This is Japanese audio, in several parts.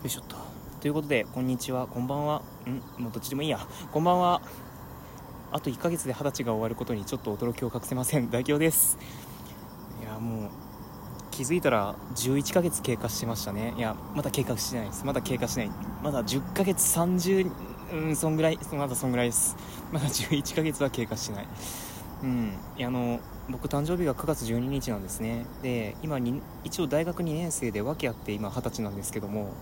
よいしょっと。ということでこんにちは。こんばんは。ん？もうどっちでもいいや。こんばんは。あと1ヶ月で二十歳が終わることにちょっと驚きを隠せません。大京です。いやもう気づいたら11ヶ月経過してましたね。いやまだ経過してないです。まだ経過してない。まだ10ヶ月30うんそんぐらい。まだそんぐらいです。まだ11ヶ月は経過してない。うん。あの僕誕生日が9月12日なんですね。で今に一応大学2年生で訳あって今20歳なんですけども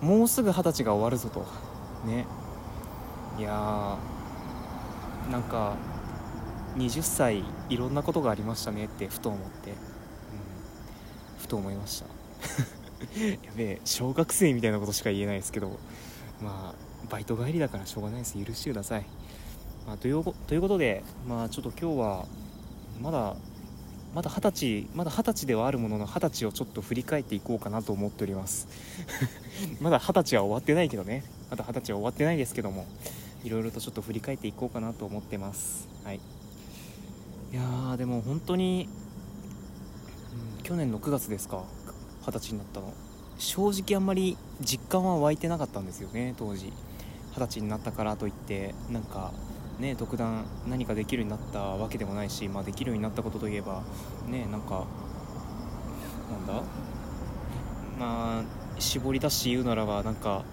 もうすぐ20歳が終わるぞと。ね。いやーなんか20歳いろんなことがありましたねってふと思って、うん、ふと思いました。やべえ小学生みたいなことしか言えないですけど。まあバイト帰りだからしょうがないです。許してください、まあ、というということでまあちょっと今日はまだまだ二十歳まだ二十歳ではあるものの二十歳をちょっと振り返っていこうかなと思っております。まだ二十歳は終わってないけどね。まだ二十歳は終わってないですけどもいろいろとちょっと振り返っていこうかなと思ってます。はい。いやーでも本当に、うん、去年の9月ですか。二十歳になったの。正直あんまり実感は湧いてなかったんですよね当時。二十歳になったからといってなんかね特段何かできるようになったわけでもないし、まあ、できるようになったことといえばねなんかなんだ？まあ絞り出して言うならばなんか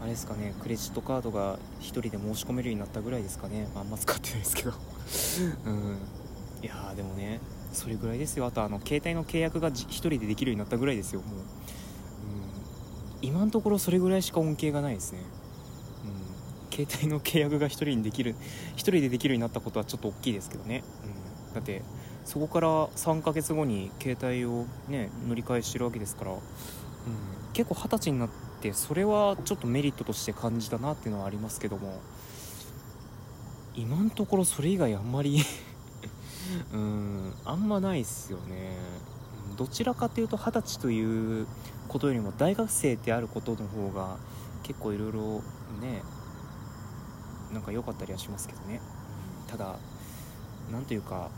あれですかねクレジットカードが1人で申し込めるようになったぐらいですかね、まあ、あんま使ってないですけど。うん。いやでもねそれぐらいですよ。あとあの携帯の契約が1人でできるようになったぐらいですよもう、うん、今のところそれぐらいしか恩恵がないですね。携帯の契約が1人にできる1人でできるようになったことはちょっと大きいですけどね、うん、だってそこから3ヶ月後に携帯をね乗り換えしてるわけですから、うん、結構二十歳になってそれはちょっとメリットとして感じたなっていうのはありますけども。今のところそれ以外あんまり うんあんまないっすよね。どちらかというと二十歳ということよりも大学生であることの方が結構いろいろねなんか良かったりはしますけどね、ただ何というか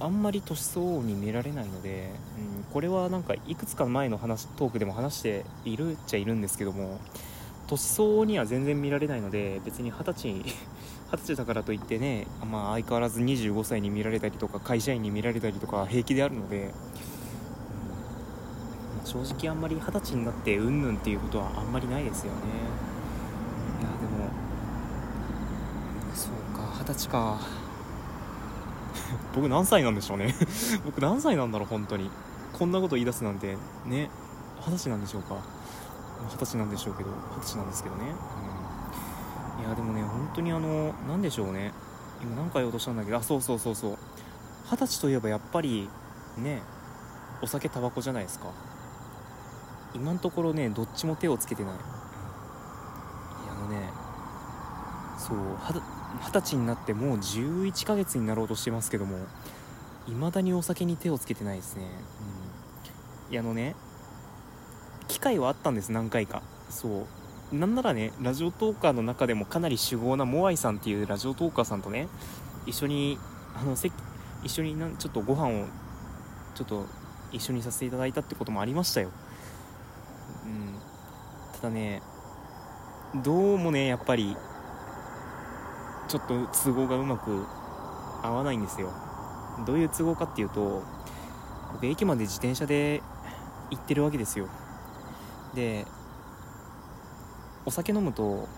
あんまり年相応に見られないので、うん、これはなんかいくつか前の話トークでも話しているっちゃいるんですけども年相応には全然見られないので別に二十歳 二十歳だからといってね、まあ、相変わらず25歳に見られたりとか会社員に見られたりとか平気であるので、うん、正直あんまり二十歳になってうんぬんっていうことはあんまりないですよね。いやでもそうか二十歳か。僕何歳なんでしょうね。僕何歳なんだろう本当に。こんなこと言い出すなんて。ね。二十歳なんでしょうか。二十歳なんでしょうけど二十歳なんですけどね、うん、いやでもね本当にあの何でしょうね。今何か言おうとしたんだけ？どあそうそうそうそう。二十歳といえばやっぱりねお酒タバコじゃないですか。今のところねどっちも手をつけてない。いやあのねそう二十歳になってもう11ヶ月になろうとしてますけども未だにお酒に手をつけてないですね。うん。いやあのね機会はあったんです何回か。そう。なんならねラジオトーカーの中でもかなり主豪なモアイさんっていうラジオトーカーさんとね一緒にあの席一緒になちょっとご飯をちょっと一緒にさせていただいたってこともありましたよ。うん。ただねどうもねやっぱりちょっと都合がうまく合わないんですよ。どういう都合かっていうと僕駅まで自転車で行ってるわけですよ。でお酒飲むと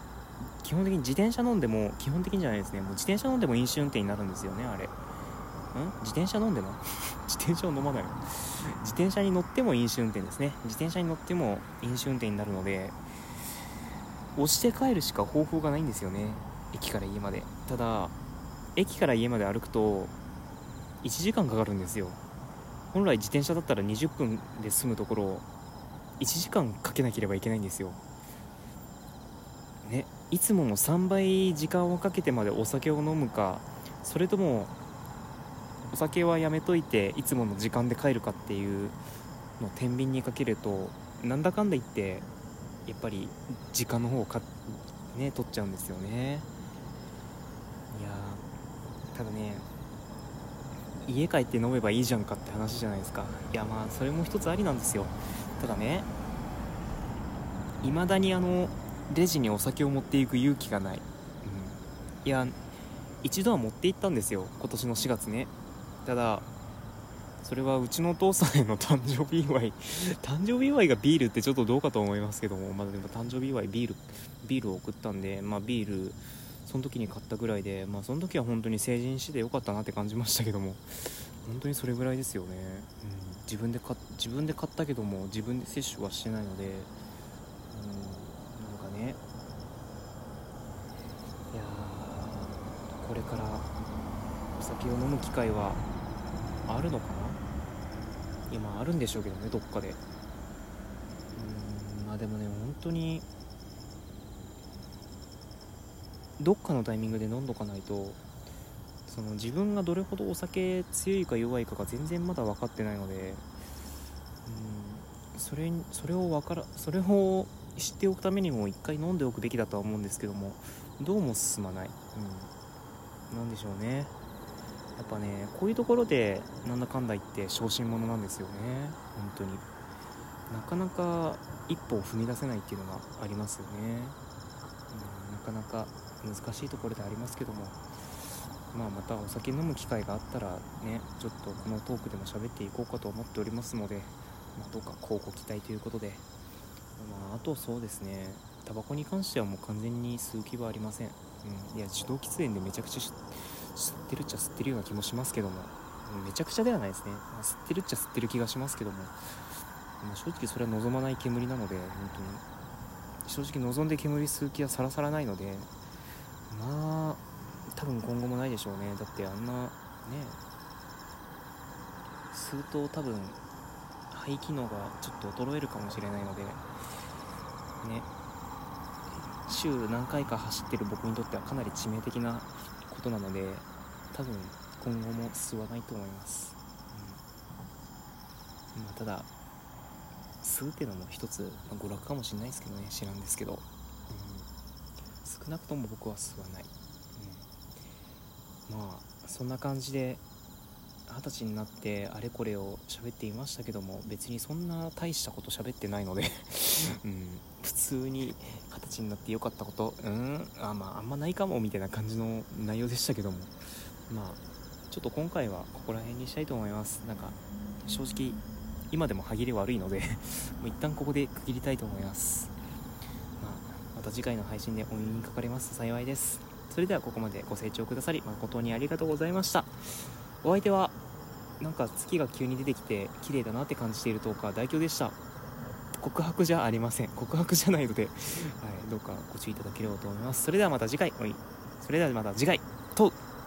基本的に自転車飲んでも基本的にじゃないですね。もう自転車飲んでも飲酒運転になるんですよねあれ。ん？自転車飲んでも？自転車を飲まないの？自転車に乗っても飲酒運転ですね。自転車に乗っても飲酒運転になるので押して帰るしか方法がないんですよね。駅から家まで。ただ駅から家まで歩くと1時間かかるんですよ。本来自転車だったら20分で済むところ1時間かけなければいけないんですよ。ねいつもの3倍時間をかけてまでお酒を飲むかそれともお酒はやめといていつもの時間で帰るかっていうのを天秤にかけるとなんだかんだ言ってやっぱり時間の方をかね取っちゃうんですよね。いやただね家帰って飲めばいいじゃんかって話じゃないですか。いやまあそれも一つありなんですよ。ただねいまだにあのレジにお酒を持っていく勇気がない、うん、いや一度は持って行ったんですよ今年の4月ね。ただそれはうちのお父さんへの誕生日祝い。誕生日祝いがビールってちょっとどうかと思いますけどもまだでも誕生日祝いビールビールを送ったんでまあビールその時に買ったぐらいでまあその時は本当に成人してよかったなって感じましたけども本当にそれぐらいですよね、うん、自分で買自分で買ったけども自分で摂取はしてないので、うん、なんかね。いやこれからお酒を飲む機会はあるのかな？今あるんでしょうけどねどっかで。うんまあでもね本当にどっかのタイミングで飲んどかないとその自分がどれほどお酒強いか弱いかが全然まだ分かってないのでうんそれそれを分からそれを知っておくためにも一回飲んでおくべきだとは思うんですけどもどうも進まない、うん、なんでしょうね。やっぱねこういうところでなんだかんだ言って小心者なんですよね。本当に。なかなか一歩を踏み出せないっていうのがありますよね、うん、なかなか難しいところでありますけどもまあ、またお酒飲む機会があったらねちょっとこのトークでも喋っていこうかと思っておりますので、まあ、どうか交互期待ということで、まあ、あとそうですねタバコに関してはもう完全に吸う気はありません、うん、いや受動喫煙でめちゃくちゃ吸ってるっちゃ吸ってるような気もしますけどもめちゃくちゃではないですね、まあ、吸ってるっちゃ吸ってる気がしますけども、まあ、正直それは望まない煙なので本当に。正直望んで煙吸う気はさらさらないのでまあ多分今後もないでしょうね。だってあんなね吸うと多分肺機能がちょっと衰えるかもしれないのでね。週何回か走ってる僕にとってはかなり致命的なことなので多分今後も吸わないと思います、うん。まあ、ただ吸うっていうのも一つ、ま、娯楽かもしれないですけどね。知らんですけど、少なくとも僕は吸わない、うん、まあそんな感じで二十歳になってあれこれを喋っていましたけども別にそんな大したこと喋ってないので うん、普通に二十歳になって良かったことうん。あまああんまないかもみたいな感じの内容でしたけども。まあちょっと今回はここら辺にしたいと思います。なんか正直今でも歯切れ悪いので もう一旦ここで区切りたいと思います、また次回の配信でお耳にかかれます。と幸いです。それではここまでご清聴くださり誠にありがとうございました。お相手はなんか月が急に出てきて綺麗だなって感じているとか大凶でした。告白じゃありません。告白じゃないので、はい、どうかご注意いただければと思います。それではまた次回。おい。それではまた次回。